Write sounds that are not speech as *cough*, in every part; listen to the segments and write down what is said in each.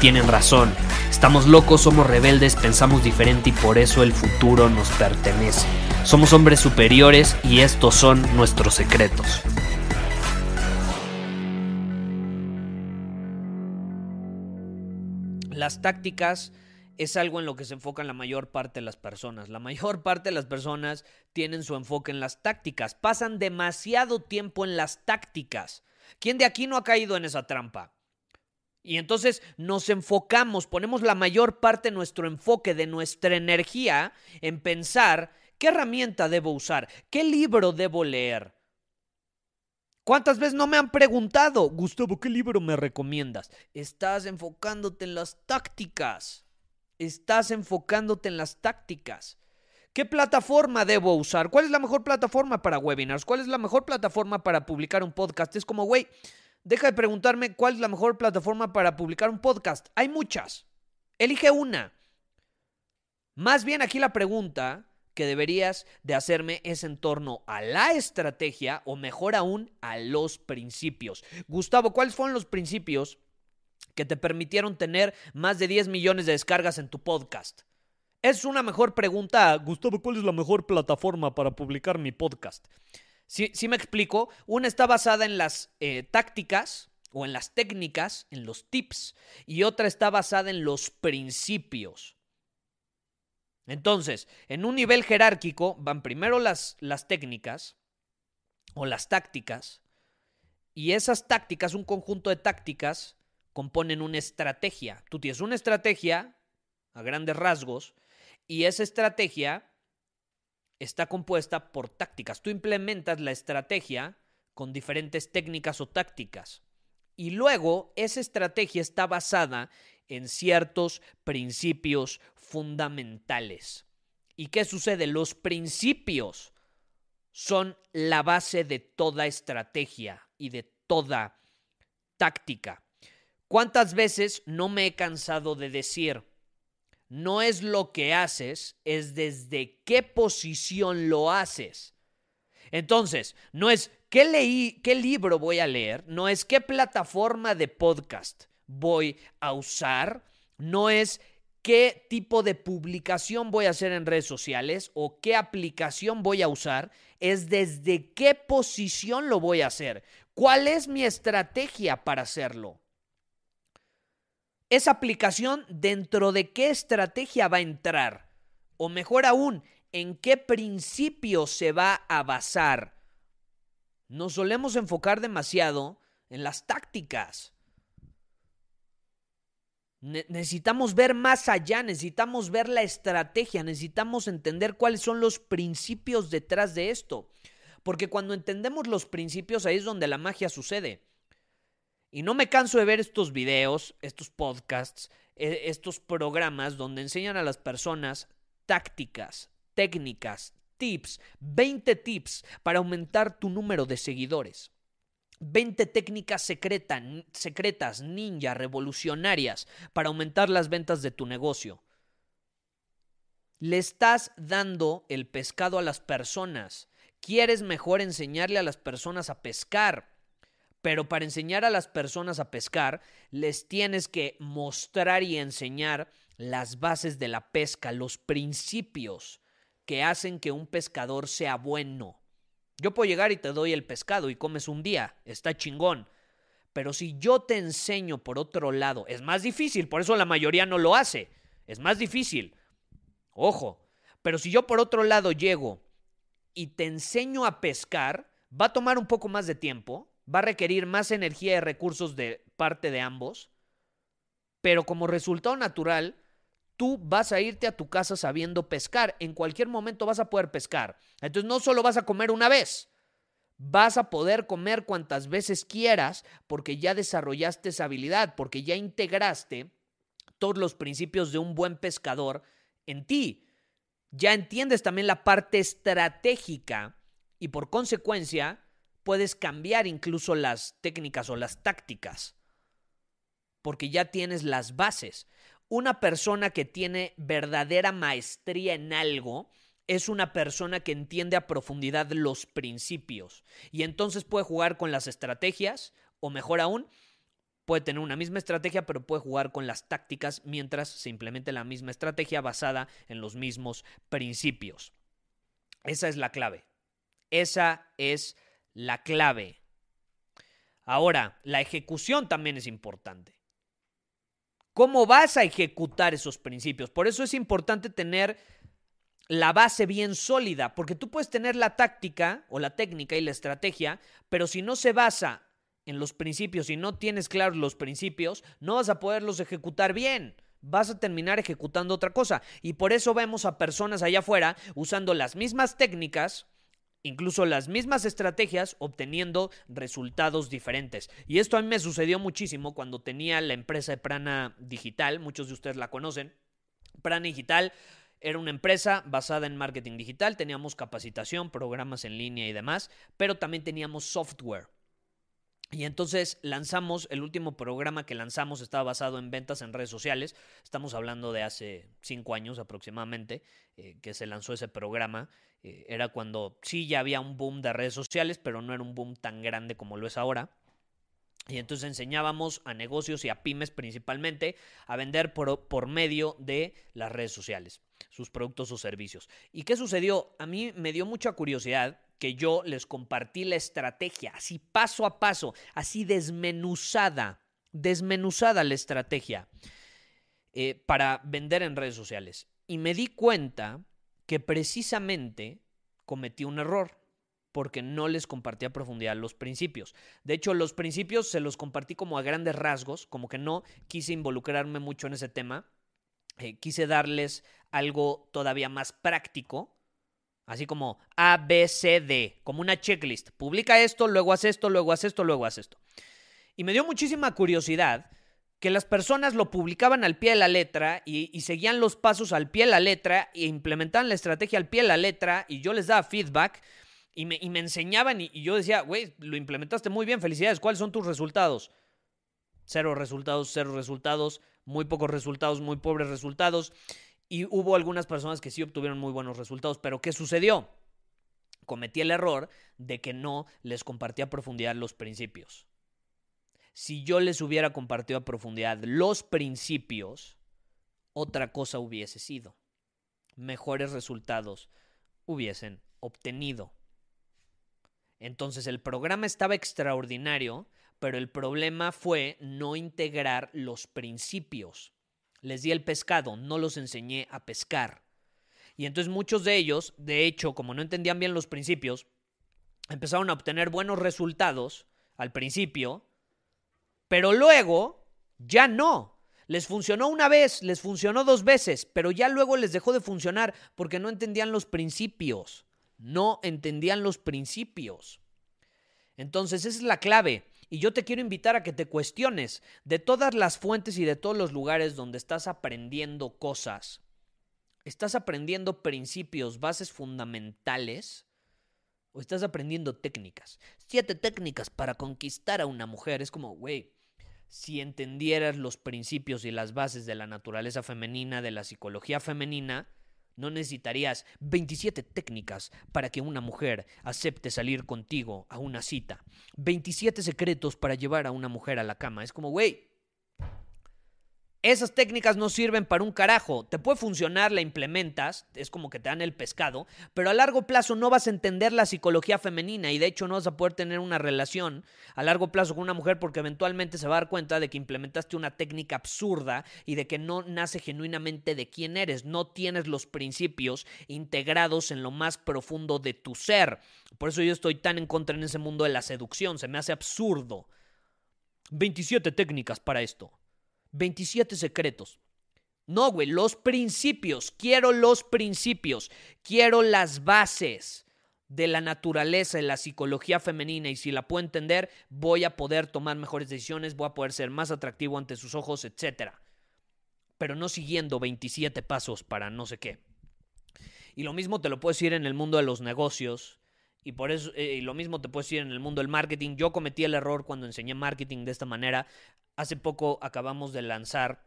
tienen razón. Estamos locos, somos rebeldes, pensamos diferente y por eso el futuro nos pertenece. Somos hombres superiores y estos son nuestros secretos. Las tácticas es algo en lo que se enfocan la mayor parte de las personas. La mayor *laughs* parte de las personas tienen su enfoque en las tácticas. Pasan demasiado tiempo en las tácticas. ¿Quién de aquí no ha caído en esa trampa? Y entonces nos enfocamos, ponemos la mayor parte de nuestro enfoque, de nuestra energía en pensar qué herramienta debo usar, qué libro debo leer. ¿Cuántas veces no me han preguntado, Gustavo, qué libro me recomiendas? Estás enfocándote en las tácticas estás enfocándote en las tácticas. ¿Qué plataforma debo usar? ¿Cuál es la mejor plataforma para webinars? ¿Cuál es la mejor plataforma para publicar un podcast? Es como, güey, deja de preguntarme cuál es la mejor plataforma para publicar un podcast. Hay muchas. Elige una. Más bien aquí la pregunta que deberías de hacerme es en torno a la estrategia o mejor aún a los principios. Gustavo, ¿cuáles fueron los principios que te permitieron tener más de 10 millones de descargas en tu podcast? Es una mejor pregunta, Gustavo, ¿cuál es la mejor plataforma para publicar mi podcast? Si, me explico, una está basada en las eh, tácticas o en las técnicas, en los tips, y otra está basada en los principios. Entonces, en un nivel jerárquico van primero las, las técnicas o las tácticas, y esas tácticas, un conjunto de tácticas, componen una estrategia. Tú tienes una estrategia a grandes rasgos y esa estrategia está compuesta por tácticas. Tú implementas la estrategia con diferentes técnicas o tácticas. Y luego esa estrategia está basada en ciertos principios fundamentales. ¿Y qué sucede? Los principios son la base de toda estrategia y de toda táctica. ¿Cuántas veces no me he cansado de decir, no es lo que haces, es desde qué posición lo haces? Entonces, no es qué leí, qué libro voy a leer, no es qué plataforma de podcast voy a usar, no es qué tipo de publicación voy a hacer en redes sociales o qué aplicación voy a usar, es desde qué posición lo voy a hacer, cuál es mi estrategia para hacerlo esa aplicación dentro de qué estrategia va a entrar. O mejor aún, en qué principio se va a basar. Nos solemos enfocar demasiado en las tácticas. necesitamos ver más allá, necesitamos ver la estrategia, necesitamos entender cuáles son los principios detrás de esto. Porque cuando entendemos los principios, ahí es donde la magia sucede. Y no me canso de ver estos videos, estos podcasts, e, estos programas donde enseñan a las personas tácticas, técnicas, tips, 20 tips para aumentar tu número de seguidores. 20 técnicas secretas, ninja, revolucionarias para aumentar las ventas de tu negocio. Le estás dando el pescado a las personas. Quieres mejor enseñarle a las personas a pescar. Pero para enseñar a las personas a pescar, les tienes que mostrar y enseñar las bases de la pesca, los principios que hacen que un pescador sea bueno. Yo puedo llegar y te doy el pescado y comes un día, está chingón. Pero si yo te enseño por otro lado, es más difícil, por eso la mayoría no lo hace, es más difícil. Ojo, pero si yo por otro lado llego y te enseño a pescar, va a tomar un poco más de tiempo, va a requerir más energía y recursos de parte de ambos, pero como resultado natural, tú vas a irte a tu casa sabiendo pescar. En cualquier momento vas a poder pescar. Entonces no solo vas a comer una vez, vas a poder comer cuantas veces quieras porque ya desarrollaste esa habilidad, porque ya integraste todos los principios de un buen pescador en ti. Ya entiendes también la parte estratégica y por consecuencia puedes cambiar incluso las técnicas o las tácticas porque ya tienes las bases. Una persona que tiene verdadera maestría en algo es una persona que entiende a profundidad los principios y entonces puede jugar con las estrategias o mejor aún, puede tener una misma estrategia pero puede jugar con las tácticas mientras se implemente la misma estrategia basada en los mismos principios. Esa es la clave. Esa es la clave. Ahora, la ejecución también es importante cómo vas a ejecutar esos principios. Por eso es importante tener la base bien sólida, porque tú puedes tener la táctica o la técnica y la estrategia, pero si no se basa en los principios y no tienes claros los principios, no vas a poderlos ejecutar bien. Vas a terminar ejecutando otra cosa. Y por eso vemos a personas allá afuera usando las mismas técnicas, incluso las mismas estrategias obteniendo resultados diferentes. Y esto a mí me sucedió muchísimo cuando tenía la empresa de Prana Digital, muchos de ustedes la conocen. Prana Digital era una empresa basada en marketing digital, teníamos capacitación, programas en línea y demás, pero también teníamos software. Y entonces lanzamos, el último programa que lanzamos estaba basado en ventas en redes sociales. Estamos hablando de hace cinco años aproximadamente eh, que se lanzó ese programa. Eh, era cuando sí ya había un boom de redes sociales, pero no era un boom tan grande como lo es ahora. Y entonces enseñábamos a negocios y a pymes principalmente a vender por, por, medio de las redes sociales, sus productos o servicios. ¿Y qué sucedió? A mí me dio mucha curiosidad que yo les compartí la estrategia, así paso a paso, así desmenuzada, desmenuzada la estrategia eh, para vender en redes sociales. Y me di cuenta que precisamente cometí un error porque no les compartí a profundidad los principios. De hecho, los principios se los compartí como a grandes rasgos, como que no quise involucrarme mucho en ese tema. Eh, quise darles algo todavía más práctico, así como A, B, C, D, como una checklist. Publica esto, luego haz esto, luego haz esto, luego haz esto. Y me dio muchísima curiosidad que las personas lo publicaban al pie de la letra y, seguían los pasos al pie de la letra e implementaban la estrategia al pie de la letra y yo les daba feedback y me, enseñaban y, y yo decía, güey, lo implementaste muy bien, felicidades, ¿cuáles son tus resultados? Cero resultados, cero resultados, muy pocos resultados, muy pobres resultados. Y hubo algunas personas que sí obtuvieron muy buenos resultados, pero ¿qué sucedió? Cometí el error de que no les compartí a profundidad los principios si yo les hubiera compartido a profundidad los principios, otra cosa hubiese sido. Mejores resultados hubiesen obtenido. Entonces el programa estaba extraordinario, pero el problema fue no integrar los principios. Les di el pescado, no los enseñé a pescar. Y entonces muchos de ellos, de hecho, como no entendían bien los principios, empezaron a obtener buenos resultados al principio, pero luego ya no. Les funcionó una vez, les funcionó dos veces, pero ya luego les dejó de funcionar porque no entendían los principios. No entendían los principios. Entonces, esa es la clave. Y yo te quiero invitar a que te cuestiones de todas las fuentes y de todos los lugares donde estás aprendiendo cosas. ¿Estás aprendiendo principios, bases fundamentales? ¿O estás aprendiendo técnicas? Siete técnicas para conquistar a una mujer. Es como, güey, si entendieras los principios y las bases de la naturaleza femenina, de la psicología femenina, no necesitarías 27 técnicas para que una mujer acepte salir contigo a una cita. 27 secretos para llevar a una mujer a la cama. Es como, güey, esas técnicas no sirven para un carajo. Te puede funcionar, la implementas, es como que te dan el pescado, pero a largo plazo no vas a entender la psicología femenina y de hecho no vas a poder tener una relación a largo plazo con una mujer porque eventualmente se va a dar cuenta de que implementaste una técnica absurda y de que no nace genuinamente de quién eres, no tienes los principios integrados en lo más profundo de tu ser. Por eso yo estoy tan en contra en ese mundo de la seducción, se me hace absurdo. 27 técnicas para esto. 27 secretos. No, güey, los principios. Quiero los principios. Quiero las bases de la naturaleza, de la psicología femenina y si la puedo entender, voy a poder tomar mejores decisiones, voy a poder ser más atractivo ante sus ojos, etc. Pero no siguiendo 27 pasos para no sé qué. Y lo mismo te lo puedo decir en el mundo de los negocios. Y por eso, eh, lo mismo te puedo decir en el mundo del marketing. Yo cometí el error cuando enseñé marketing de esta manera. Hace poco acabamos de lanzar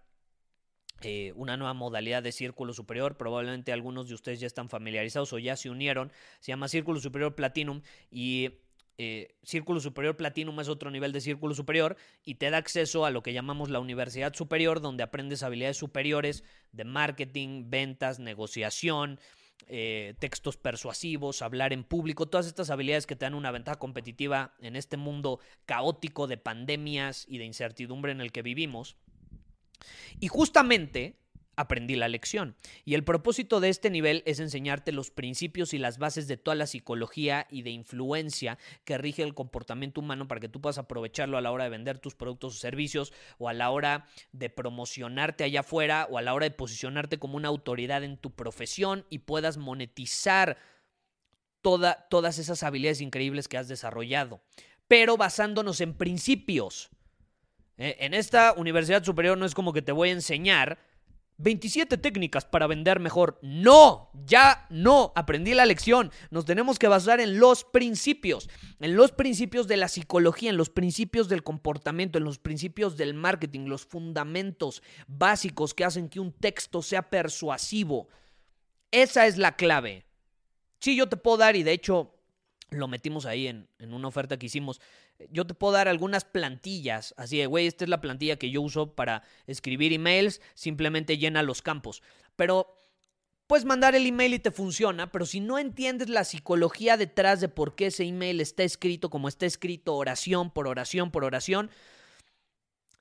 eh, una nueva modalidad de círculo superior. Probablemente algunos de ustedes ya están familiarizados o ya se unieron. Se llama Círculo Superior Platinum y eh, Círculo Superior Platinum es otro nivel de Círculo Superior y te da acceso a lo que llamamos la Universidad Superior, donde aprendes habilidades superiores de marketing, ventas, negociación. Eh, textos persuasivos, hablar en público, todas estas habilidades que te dan una ventaja competitiva en este mundo caótico de pandemias y de incertidumbre en el que vivimos. Y justamente aprendí la lección. Y el propósito de este nivel es enseñarte los principios y las bases de toda la psicología y de influencia que rige el comportamiento humano para que tú puedas aprovecharlo a la hora de vender tus productos o servicios o a la hora de promocionarte allá afuera o a la hora de posicionarte como una autoridad en tu profesión y puedas monetizar todas esas habilidades increíbles que has desarrollado. Pero basándonos en principios eh, en esta universidad superior no es como que te voy a enseñar 27 técnicas para vender mejor. No, ya no, aprendí la lección. Nos tenemos que basar en los principios, en los principios de la psicología, en los principios del comportamiento, en los principios del marketing, los fundamentos básicos que hacen que un texto sea persuasivo. Esa es la clave. Sí, yo te puedo dar, y de hecho lo metimos ahí en, en una oferta que hicimos, yo te puedo dar algunas plantillas, así de, güey, esta es la plantilla que yo uso para escribir emails, simplemente llena los campos. Pero puedes mandar el email y te funciona, pero si no entiendes la psicología detrás de por qué ese email está escrito como está escrito, oración por oración por oración,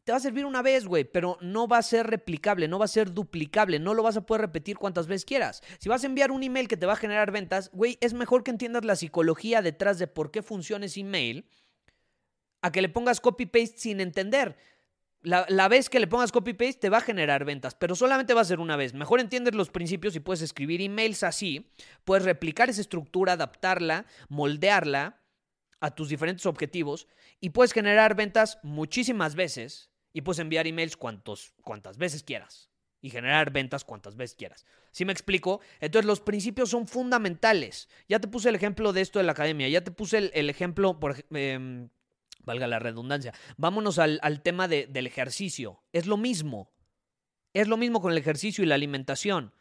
te va a servir una vez, güey, pero no va a ser replicable, no va a ser duplicable, no lo vas a poder repetir cuantas veces quieras. Si vas a enviar un email que te va a generar ventas, güey, es mejor que entiendas la psicología detrás de por qué funciona ese email a que le pongas copy-paste sin entender. La, vez que le pongas copy-paste te va a generar ventas, pero solamente va a ser una vez. Mejor entiendes los principios y puedes escribir emails así, puedes replicar esa estructura, adaptarla, moldearla a tus diferentes objetivos y puedes generar ventas muchísimas veces y puedes enviar emails cuantos, cuantas veces quieras y generar ventas cuantas veces quieras. ¿Sí me explico? Entonces los principios son fundamentales. Ya te puse el ejemplo de esto de la academia, ya te puse el, ejemplo, por, eh, valga la redundancia. Vámonos al, tema del ejercicio. Es lo mismo. Es lo mismo con el ejercicio y la alimentación.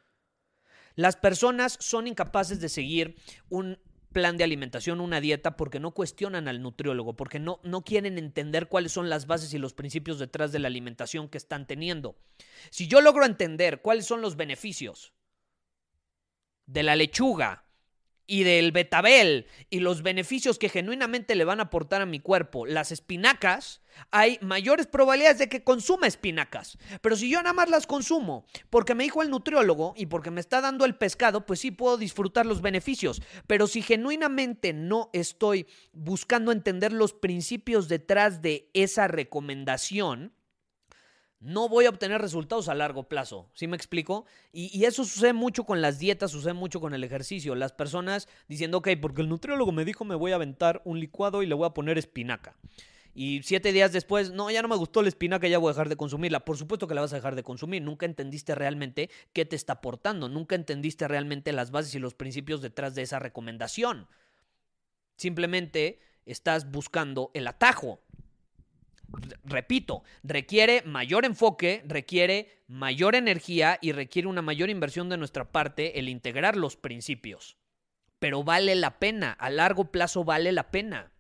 Las personas son incapaces de seguir un plan de alimentación, una dieta, porque no cuestionan al nutriólogo, porque no, no quieren entender cuáles son las bases y los principios detrás de la alimentación que están teniendo. Si yo logro entender cuáles son los beneficios de la lechuga, y del betabel y los beneficios que genuinamente le van a aportar a mi cuerpo las espinacas, hay mayores probabilidades de que consuma espinacas. Pero si yo nada más las consumo porque me dijo el nutriólogo y porque me está dando el pescado, pues sí puedo disfrutar los beneficios. Pero si genuinamente no estoy buscando entender los principios detrás de esa recomendación, no voy a obtener resultados a largo plazo. ¿Sí me explico? Y, eso sucede mucho con las dietas, sucede mucho con el ejercicio. Las personas diciendo, ok, porque el nutriólogo me dijo me voy a aventar un licuado y le voy a poner espinaca. Y siete días después, no, ya no me gustó la espinaca, ya voy a dejar de consumirla. Por supuesto que la vas a dejar de consumir. Nunca entendiste realmente qué te está aportando. Nunca entendiste realmente las bases y los principios detrás de esa recomendación. Simplemente estás buscando el atajo repito, requiere mayor enfoque, requiere mayor energía y requiere una mayor inversión de nuestra parte el integrar los principios. Pero vale la pena, a largo plazo vale la pena.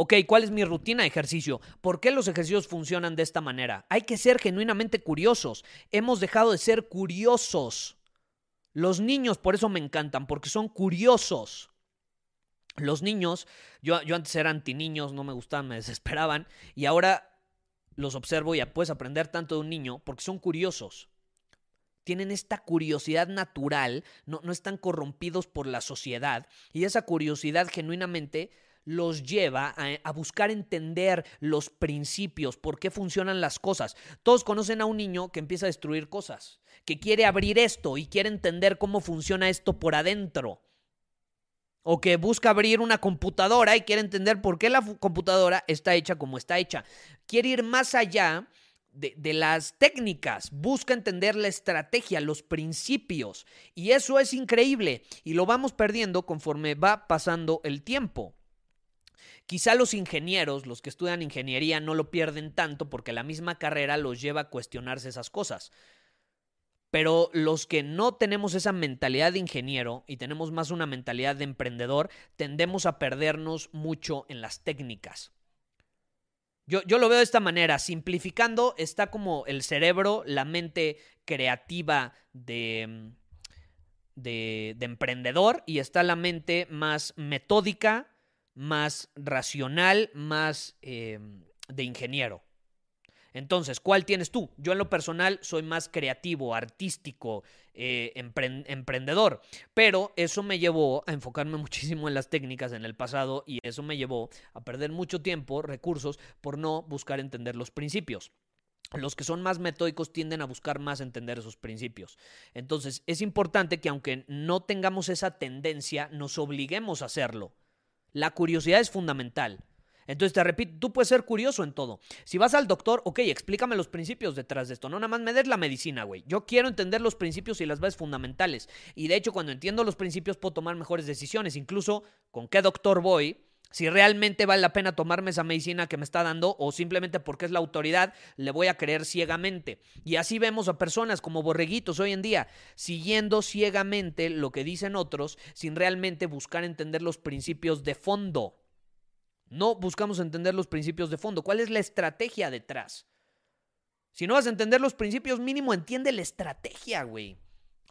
Ok, ¿cuál es mi rutina de ejercicio? ¿Por qué los ejercicios funcionan de esta manera? Hay que ser genuinamente curiosos. Hemos dejado de ser curiosos. Los niños por eso me encantan, porque son curiosos. Los niños, yo, yo antes era anti niños, no me gustaban, me *laughs* desesperaban, y ahora los observo y puedes aprender tanto de un niño porque son curiosos. Tienen esta curiosidad natural, no, no están corrompidos por la sociedad, y esa curiosidad genuinamente los lleva a, buscar entender los principios, por qué funcionan las cosas. Todos conocen a un niño que empieza a destruir cosas, que quiere abrir esto y quiere entender cómo funciona esto por adentro. O que busca abrir una computadora y quiere entender por qué la computadora está hecha como está hecha. Quiere ir más allá de, las técnicas, busca entender la estrategia, los principios. Y eso es increíble y lo vamos perdiendo conforme va pasando el tiempo. Quizá los ingenieros, los que estudian ingeniería, no lo pierden tanto porque la misma carrera los lleva a cuestionarse esas cosas. Pero los que no tenemos esa mentalidad de ingeniero y tenemos más una mentalidad de emprendedor, tendemos a perdernos mucho en las técnicas. Yo, lo veo de esta manera, simplificando, está como el cerebro, la mente creativa de, de emprendedor y está la mente más metódica, más racional, más em, de ingeniero. Entonces, ¿cuál tienes tú? Yo en lo personal soy más creativo, artístico, eh, emprendedor, pero eso me llevó a enfocarme *laughs* muchísimo en las técnicas en el pasado y eso me llevó a perder mucho tiempo, recursos, por no buscar entender los principios. Los que son más metódicos tienden a buscar más entender esos principios. Entonces, es importante que aunque no tengamos esa tendencia, nos obliguemos a hacerlo. La curiosidad es fundamental. Entonces te repito, tú puedes ser curioso en todo. Si vas al doctor, ok, explícame los principios detrás de esto. No nada más me des la medicina, güey. Yo quiero entender los principios y las bases fundamentales. Y de hecho, cuando entiendo los principios, puedo tomar mejores decisiones. Incluso con qué doctor voy, si realmente vale la pena tomarme esa medicina que me está dando o simplemente porque es la autoridad, le voy a creer ciegamente. Y así vemos a personas como borreguitos hoy en día, siguiendo ciegamente lo que dicen otros sin realmente buscar entender los principios de fondo. No buscamos entender los principios de fondo. ¿Cuál es la estrategia detrás? Si no vas a entender los principios, mínimo entiende la estrategia, güey.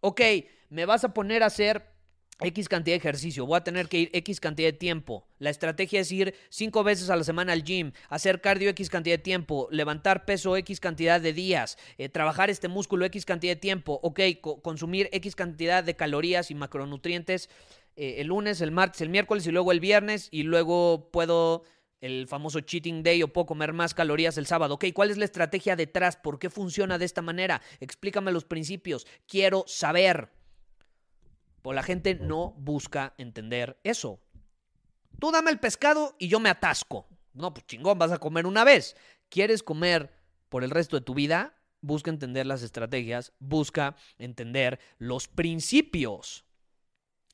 Ok, me vas a poner a hacer X cantidad de ejercicio, voy a tener que ir X cantidad de tiempo. La estrategia es ir cinco veces a la semana al gym, hacer cardio X cantidad de tiempo, levantar peso X cantidad de días, eh, trabajar este músculo X cantidad de tiempo, ok, consumir X cantidad de calorías y macronutrientes eh, el lunes, el martes, el miércoles y luego el viernes y luego puedo el famoso cheating day o puedo comer más calorías el sábado. Ok, ¿cuál es la estrategia detrás? ¿Por qué funciona de esta manera? Explícame los principios. Quiero saber. Pues la gente no busca entender eso. Tú dame el pescado y yo me atasco. No, pues chingón, vas a comer una vez. ¿Quieres comer por el resto de tu vida? Busca entender las estrategias, busca entender los principios.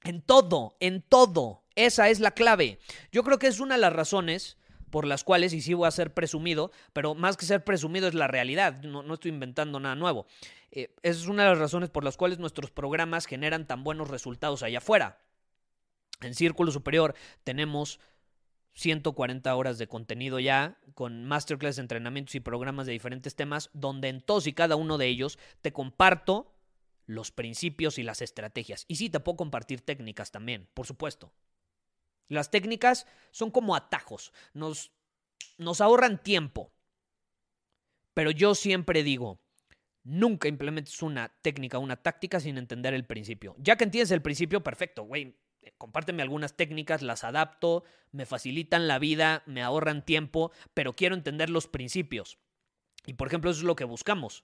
En todo, en todo. Esa es la clave. Yo creo que es una de las razones por las cuales, y sí voy a ser presumido, pero más que ser presumido es la realidad, no, estoy inventando nada nuevo. Eh, esa es una de las razones por las cuales nuestros programas generan tan buenos resultados allá afuera. En Círculo Superior tenemos 140 horas de contenido ya, con masterclass, entrenamientos y programas de diferentes temas, donde en todos y cada uno de ellos te comparto los principios y las estrategias. Y sí, te puedo compartir técnicas también, por supuesto. Las técnicas son como atajos, nos, nos ahorran tiempo. Pero yo siempre digo, nunca implementes una técnica, una táctica sin entender el principio. Ya que entiendes el principio, perfecto, güey, compárteme algunas técnicas, las adapto, me facilitan la vida, me ahorran tiempo, pero quiero entender los principios. Y por ejemplo, eso es lo que buscamos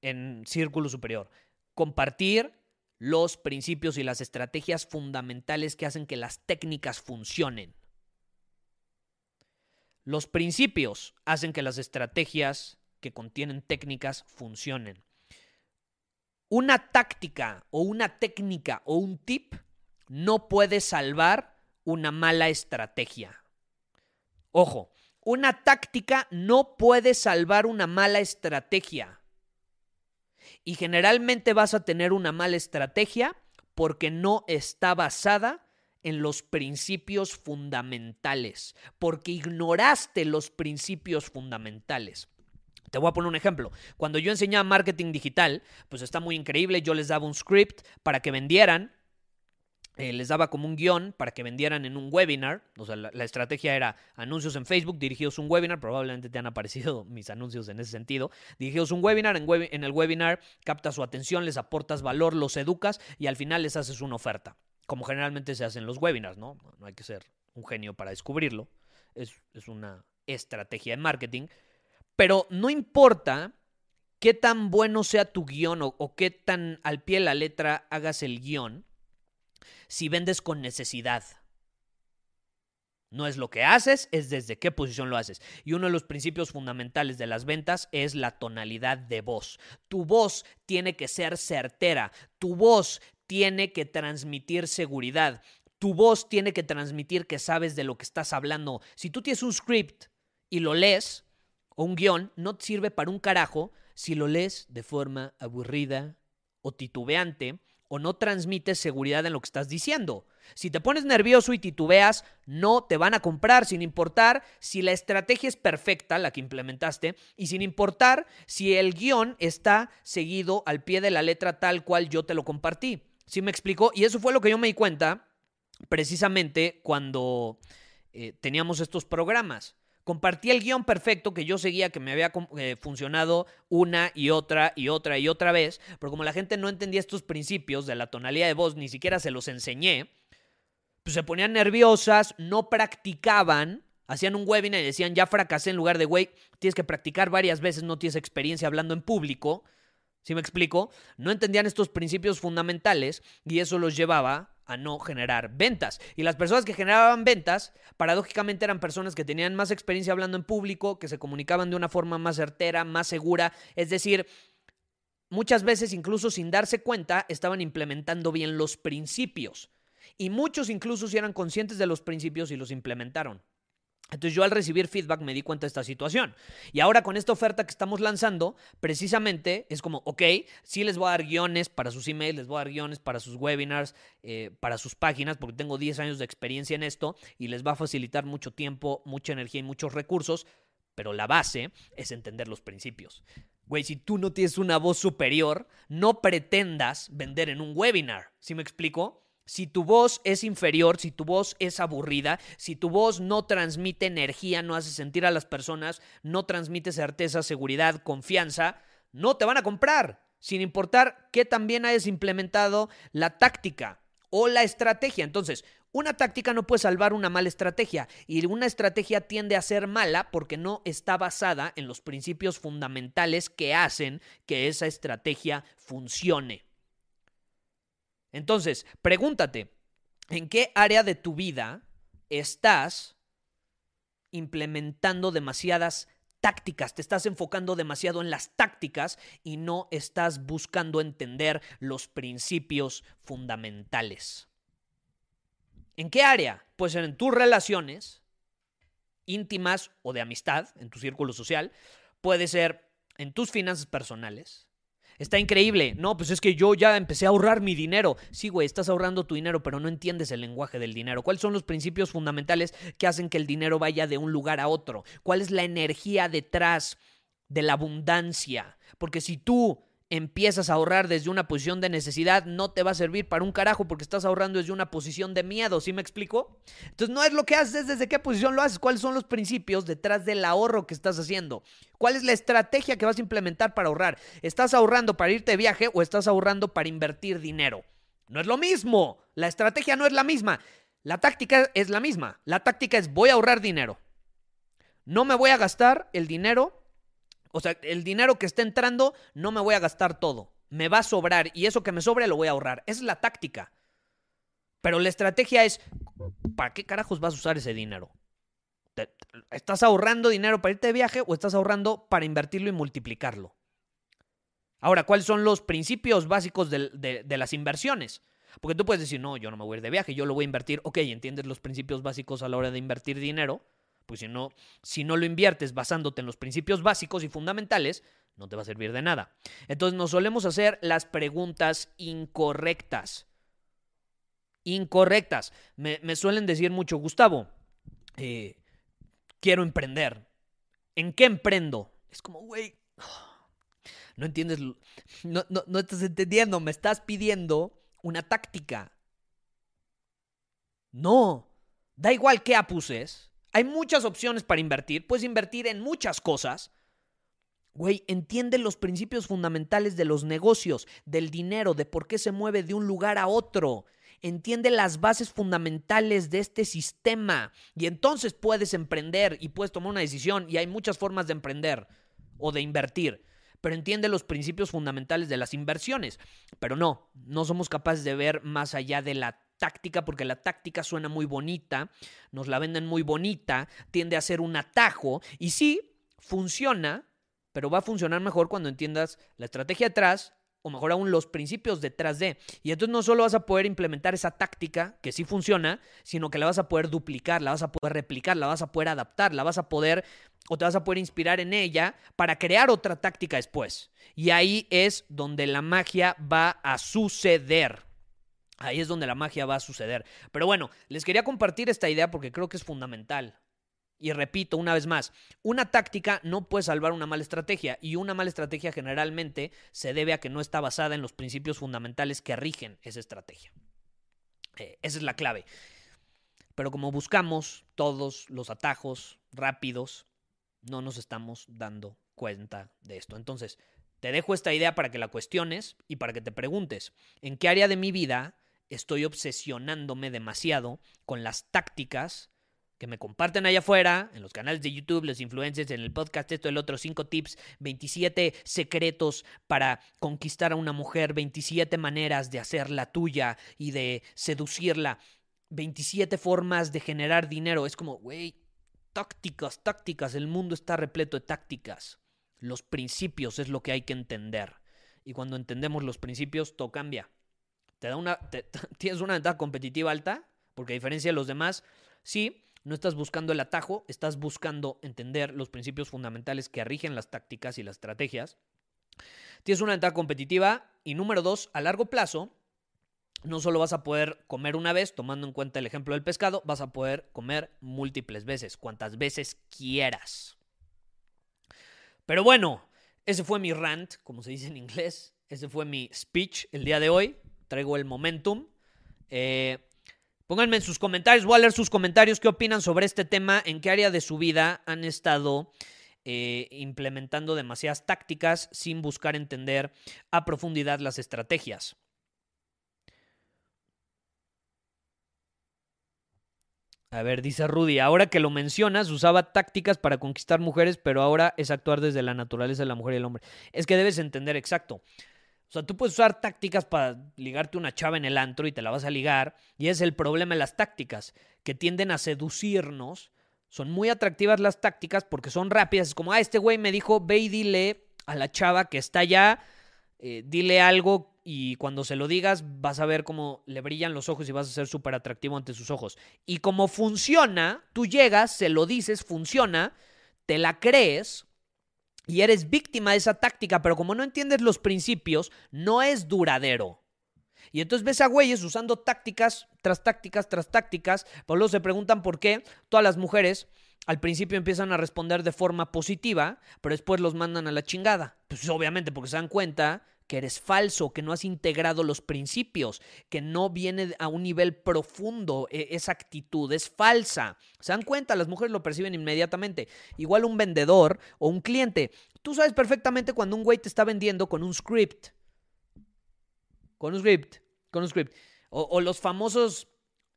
en Círculo Superior. Compartir los principios y las estrategias fundamentales que hacen que las técnicas funcionen. Los principios hacen que las estrategias que contienen técnicas funcionen. Una táctica o una técnica o un tip no puede salvar una mala estrategia. Ojo, una táctica no puede salvar una mala estrategia. Y generalmente vas a tener una mala estrategia porque no está basada en los principios fundamentales, porque ignoraste los principios fundamentales. Te voy a poner un ejemplo. Cuando yo enseñaba marketing digital, pues está muy increíble. Yo les daba un script para que vendieran eh, les daba como un guion para que vendieran en un webinar. O sea, la, estrategia era anuncios en Facebook dirigidos a un webinar. Probablemente te han aparecido *laughs* mis anuncios en ese sentido. Dirigidos a un webinar. En, el webinar captas su atención, les aportas valor, los educas y al final les haces una oferta. Como generalmente se hacen los webinars, ¿no? No hay que ser un genio para descubrirlo. Es, es una estrategia de marketing. Pero no importa qué tan bueno sea tu guion o, o, qué tan al pie de la letra hagas el guion, si vendes con necesidad. No es lo que haces, es desde qué posición lo haces. Y uno de los principios fundamentales de las ventas es la tonalidad de voz. Tu voz tiene que ser certera. Tu voz tiene que transmitir seguridad. Tu voz tiene que transmitir que sabes de lo que estás hablando. Si tú tienes un script y lo lees, o un guion, no te sirve para un carajo si lo lees de forma aburrida o titubeante o no transmites seguridad en lo que estás diciendo. Si te pones nervioso y titubeas, no te van a comprar sin importar si la estrategia es perfecta, la que implementaste, y sin importar si el guion está seguido al pie de la letra tal cual yo te lo compartí. ¿Sí me explico? Y eso fue lo que yo me di cuenta precisamente cuando eh, teníamos estos programas. Compartí el guion perfecto que yo seguía, que me había eh, funcionado una y otra y otra y otra vez, pero como la gente no entendía estos principios de la tonalidad de voz, ni siquiera se los enseñé, pues se ponían nerviosas, no practicaban, hacían un webinar y decían, ya fracasé en lugar de, güey, tienes que practicar varias veces, no tienes experiencia hablando en público. ¿Sí me explico? No entendían estos principios fundamentales y eso los llevaba no generar ventas. Y las personas que generaban ventas, paradójicamente eran personas que tenían más experiencia hablando en público, que se comunicaban de una forma más certera, más segura. Es decir, muchas veces incluso sin darse cuenta estaban implementando bien los principios. Y muchos incluso si eran conscientes de los principios y los implementaron. Entonces yo al recibir feedback me di cuenta de esta situación. Y ahora con esta oferta que estamos lanzando, precisamente es como, ok, sí les voy a dar guiones para sus emails, les voy a dar guiones para sus webinars, eh, para sus páginas, porque tengo 10 años de experiencia en esto y les va a facilitar mucho tiempo, mucha energía y muchos recursos, pero la base es entender los principios. Güey, si tú no tienes una voz superior, no pretendas vender en un webinar. ¿Sí me explico? Si tu voz es inferior, si tu voz es aburrida, si tu voz no transmite energía, no hace sentir a las personas, no transmite certeza, seguridad, confianza, no te van a comprar, sin importar qué también hayas implementado la táctica o la estrategia. Entonces, una táctica no puede salvar una mala estrategia y una estrategia tiende a ser mala porque no está basada en los principios fundamentales que hacen que esa estrategia funcione. Entonces, pregúntate, ¿en qué área de tu vida estás implementando demasiadas tácticas? Te estás enfocando demasiado en las tácticas y no estás buscando entender los principios fundamentales. ¿En qué área? Puede ser en tus relaciones íntimas o de amistad, en tu círculo social. Puede ser en tus finanzas personales, Está increíble. No, pues es que yo ya empecé a ahorrar mi dinero. Sí, güey, estás ahorrando tu dinero, pero no entiendes el lenguaje del dinero. ¿Cuáles son los principios fundamentales que hacen que el dinero vaya de un lugar a otro? ¿Cuál es la energía detrás de la abundancia? Porque si tú empiezas a ahorrar desde una posición de necesidad, no te va a servir para un carajo porque estás ahorrando desde una posición de miedo, ¿sí me explico? Entonces no es lo que haces, desde qué posición lo haces, cuáles son los principios detrás del ahorro que estás haciendo, cuál es la estrategia que vas a implementar para ahorrar. ¿Estás ahorrando para irte de viaje o estás ahorrando para invertir dinero? No es lo mismo, la estrategia no es la misma, la táctica es la misma, la táctica es voy a ahorrar dinero. No me voy a gastar el dinero o sea, el dinero que está entrando no me voy a gastar todo. Me va a sobrar y eso que me sobre lo voy a ahorrar. Esa es la táctica. Pero la estrategia es, ¿para qué carajos vas a usar ese dinero? ¿Estás ahorrando dinero para irte de viaje o estás ahorrando para invertirlo y multiplicarlo? Ahora, ¿cuáles son los principios básicos de, de, las inversiones? Porque tú puedes decir, no, yo no me voy a ir de viaje, yo lo voy a invertir. Ok, entiendes los principios básicos a la hora de invertir dinero. Pues si no, si no lo inviertes basándote en los principios básicos y fundamentales, no te va a servir de nada. Entonces nos solemos hacer las preguntas incorrectas. Incorrectas. Me, suelen decir mucho, Gustavo, eh, quiero emprender. ¿En qué emprendo? Es como, güey, no entiendes, no, no, no estás entendiendo, me estás pidiendo una táctica. No, da igual qué apuses, hay muchas opciones para invertir. Puedes invertir en muchas cosas. Güey, entiende los principios fundamentales de los negocios, del dinero, de por qué se mueve de un lugar a otro. entiende las bases fundamentales de este sistema y entonces puedes emprender y puedes tomar una decisión y hay muchas formas de emprender o de invertir pero entiende los principios fundamentales de las inversiones. Pero no, no somos capaces de ver más allá de la táctica porque la táctica suena muy bonita, nos la venden muy bonita, tiende a ser un atajo y sí, funciona, pero va a funcionar mejor cuando entiendas la estrategia detrás o mejor aún los principios detrás de. Y entonces no solo vas a poder implementar esa táctica que sí funciona, sino que la vas a poder duplicar, la vas a poder replicar, la vas a poder adaptar, la vas a poder o te vas a poder inspirar en ella para crear otra táctica después. Y ahí es donde la magia va a suceder. Ahí es donde la magia va a suceder. Pero bueno, les quería compartir esta idea porque creo que es fundamental. Y repito una vez más, una táctica no puede salvar una mala estrategia y una mala estrategia generalmente se debe a que no está basada en los principios fundamentales que rigen esa estrategia. Eh, esa es la clave. Pero como buscamos todos los atajos rápidos, no nos estamos dando cuenta de esto. Entonces, te dejo esta idea para que la cuestiones y para que te preguntes, ¿en qué área de mi vida estoy obsesionándome demasiado con las tácticas que me comparten allá afuera, en los canales de YouTube, los influencers, en el podcast, esto, el otro, 5 tips, 27 secretos para conquistar a una mujer, 27 maneras de hacerla tuya y de seducirla, 27 formas de generar dinero. Es como, güey, tácticas, tácticas, el mundo está repleto de tácticas. Los principios es lo que hay que entender. Y cuando entendemos los principios, todo cambia. Te da una, *laughs* tienes una ventaja competitiva alta, porque a diferencia de los demás, sí, no estás buscando el atajo, estás buscando entender los principios fundamentales que rigen las tácticas y las estrategias. Tienes una ventaja competitiva y número dos, a largo plazo, no solo vas a poder comer una vez, tomando en cuenta el ejemplo del pescado, vas a poder comer múltiples veces, cuantas veces quieras. Pero bueno, ese fue mi rant, como se dice en inglés. Ese fue mi speech el día de hoy. Traigo el momentum. Eh, Pónganme en sus comentarios, voy a leer sus comentarios, qué opinan sobre este tema, en qué área de su vida han estado eh, implementando demasiadas tácticas sin buscar entender a profundidad las estrategias. A ver, dice Rudy, ahora que lo mencionas, usaba tácticas para conquistar mujeres, pero ahora es actuar desde la naturaleza de la mujer y el hombre. Es que debes entender exacto. O sea, tú puedes usar tácticas para ligarte una chava en el antro y te la vas a ligar. Y es el problema de las tácticas, que tienden a seducirnos. Son muy atractivas las tácticas porque son rápidas. Es como, ah, este güey me dijo, ve y dile a la chava que está allá, eh, dile algo y cuando se lo digas vas a ver cómo le brillan los ojos y vas a ser súper atractivo ante sus ojos. Y como funciona, tú llegas, se lo dices, funciona, te la crees y eres víctima de esa táctica, pero como no entiendes los principios, no es duradero. Y entonces ves a güeyes usando tácticas tras tácticas tras tácticas, por luego se preguntan por qué todas las mujeres al principio empiezan a responder de forma positiva, pero después los mandan a la chingada. Pues obviamente porque se dan cuenta que eres falso, que no has integrado los principios, que no viene a un nivel profundo, e, esa actitud es falsa. Se dan cuenta, las mujeres lo perciben inmediatamente. Igual un vendedor o un cliente, tú sabes perfectamente cuando un güey te está vendiendo con un script. Con un script, con un script. O, los famosos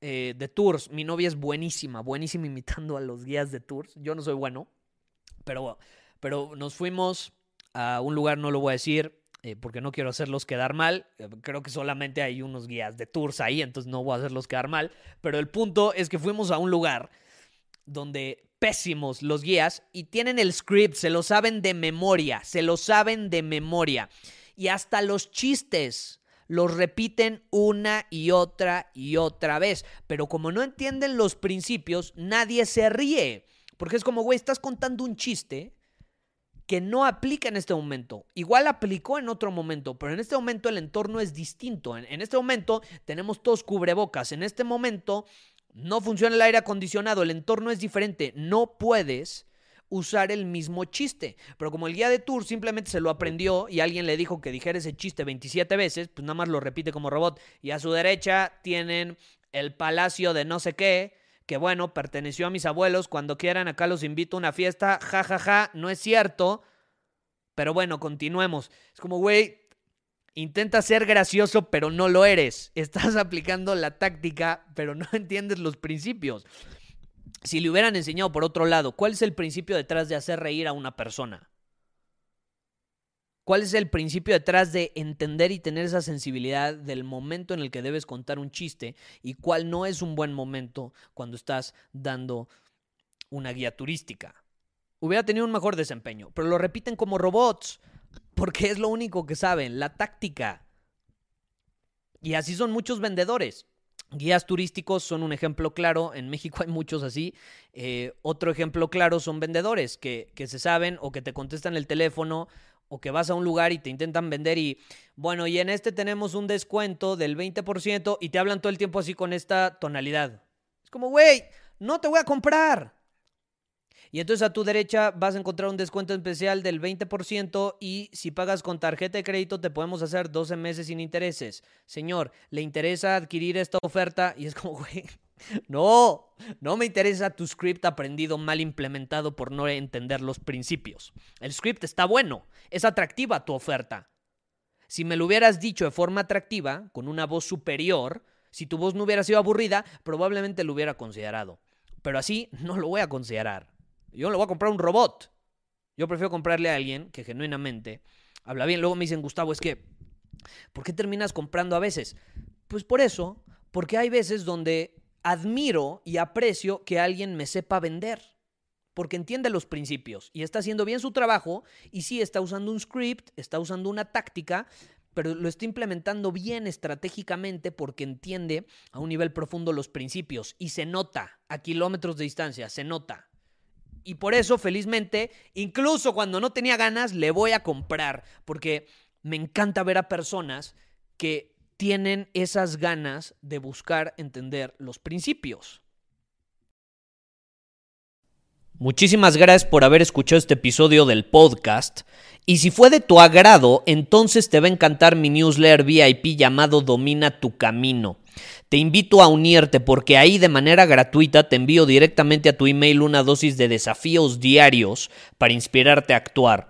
eh, de tours. Mi novia es buenísima, buenísima imitando a los guías de tours. Yo no soy bueno, pero, pero nos fuimos a un lugar, no lo voy a decir, eh, porque no quiero hacerlos quedar mal. Eh, creo que solamente hay unos guías de tours ahí, entonces no voy a hacerlos quedar mal. Pero el punto es que fuimos a un lugar donde pésimos los guías y tienen el script, se lo saben de memoria, se lo saben de memoria. Y hasta los chistes los repiten una y otra y otra vez. Pero como no entienden los principios, nadie se ríe. Porque es como, güey, estás contando un chiste que no aplica en este momento. Igual aplicó en otro momento, pero en este momento el entorno es distinto. En, este momento tenemos todos cubrebocas. En este momento no funciona el aire acondicionado, el entorno es diferente. No puedes usar el mismo chiste. Pero como el guía de tour simplemente se lo aprendió y alguien le dijo que dijera ese chiste 27 veces, pues nada más lo repite como robot. Y a su derecha tienen el palacio de no sé qué que bueno, perteneció a mis abuelos, cuando quieran acá los invito a una fiesta, ja, ja, ja, no es cierto, pero bueno, continuemos. Es como, güey, Intenta ser gracioso, pero no lo eres. Estás *laughs* aplicando la táctica, pero no *laughs* entiendes los principios. Si le hubieran enseñado por otro lado, ¿cuál es el principio detrás de hacer reír a una persona? ¿Cuál es el principio detrás de entender y tener esa sensibilidad del momento en el que debes contar un chiste y cuál no es un buen momento cuando estás dando una guía turística? Hubiera tenido un mejor desempeño, pero lo repiten como robots, porque es lo único que saben, la táctica. Y así son muchos vendedores. Guías turísticos son un ejemplo claro, en México hay muchos así. Eh, otro ejemplo claro son vendedores que, que se saben o que te contestan el teléfono o que vas a un lugar y te intentan vender y, bueno, y en este tenemos un descuento del 20% y te hablan todo el tiempo así con esta tonalidad. Es como, güey, no te voy a comprar. Y entonces a tu derecha vas a encontrar un descuento especial del 20% y si pagas con tarjeta de crédito te podemos hacer 12 meses sin intereses. Señor, ¿le interesa adquirir esta oferta? Y es como, *laughs* güey, *laughs* no, no me interesa tu script aprendido mal implementado por no entender los principios. El script está bueno, es atractiva tu oferta. Si me lo hubieras dicho de forma atractiva, con una voz superior, si tu voz no hubiera sido aburrida, probablemente lo hubiera considerado. Pero así no lo voy a considerar. Yo no le voy a comprar un robot. Yo prefiero comprarle a alguien que genuinamente habla bien. Luego me dicen, Gustavo, es que, ¿por qué terminas comprando a veces? Pues por eso, porque hay veces donde admiro y aprecio que alguien me sepa vender, porque entiende los principios y está haciendo bien su trabajo y sí está usando un script, está usando una táctica, pero lo está implementando bien estratégicamente porque entiende a un nivel profundo los principios y se nota a kilómetros de distancia, se nota. Y por eso, felizmente, incluso cuando no tenía ganas, le voy a comprar, porque me encanta ver a personas que tienen esas ganas de buscar entender los principios. Muchísimas gracias por haber escuchado este episodio del podcast. Y si fue de tu agrado, entonces te va a encantar mi newsletter VIP llamado Domina tu Camino. Te invito a unirte porque ahí de manera gratuita te envío directamente a tu email una dosis de desafíos diarios para inspirarte a actuar.